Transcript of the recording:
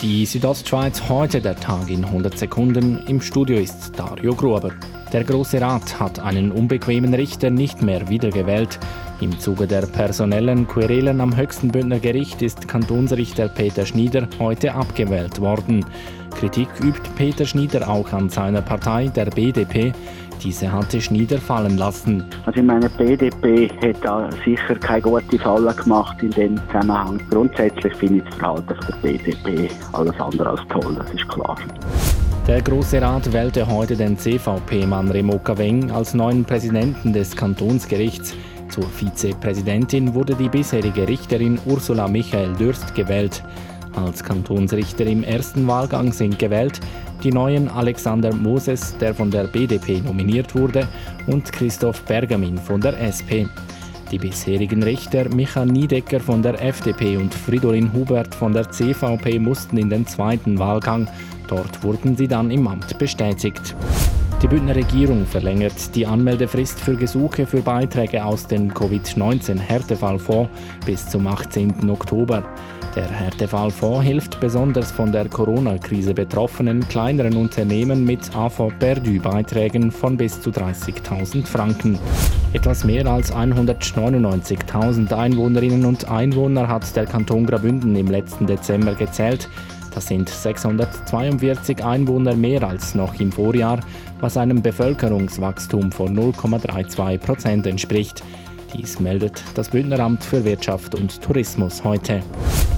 Die Südostschweiz heute der Tag in 100 Sekunden. Im Studio ist Dario Gruber. Der Große Rat hat einen unbequemen Richter nicht mehr wiedergewählt. Im Zuge der personellen Querelen am höchsten Bündner Gericht ist Kantonsrichter Peter Schnieder heute abgewählt worden. Kritik übt Peter Schnieder auch an seiner Partei, der BDP. Diese hatte Schnieder fallen lassen. Also ich meine, die BDP hat da sicher keine gute Falle gemacht in dem Zusammenhang. Grundsätzlich finde ich das Verhalten der BDP alles andere als toll, das ist klar. Der Große Rat wählte heute den CVP-Mann Remo Caveng als neuen Präsidenten des Kantonsgerichts. Zur Vizepräsidentin wurde die bisherige Richterin Ursula Michael Dürst gewählt. Als Kantonsrichter im ersten Wahlgang sind gewählt die neuen Alexander Moses, der von der BDP nominiert wurde, und Christoph Bergamin von der SP. Die bisherigen Richter Michael Niedecker von der FDP und Fridolin Hubert von der CVP mussten in den zweiten Wahlgang. Dort wurden sie dann im Amt bestätigt. Die Bündner Regierung verlängert die Anmeldefrist für Gesuche für Beiträge aus dem Covid-19-Härtefallfonds bis zum 18. Oktober. Der Härtefallfonds hilft besonders von der Corona-Krise betroffenen kleineren Unternehmen mit AV Perdu-Beiträgen von bis zu 30.000 Franken. Etwas mehr als 199.000 Einwohnerinnen und Einwohner hat der Kanton Graubünden im letzten Dezember gezählt. Das sind 642 Einwohner mehr als noch im Vorjahr, was einem Bevölkerungswachstum von 0,32 Prozent entspricht. Dies meldet das Bündneramt für Wirtschaft und Tourismus heute.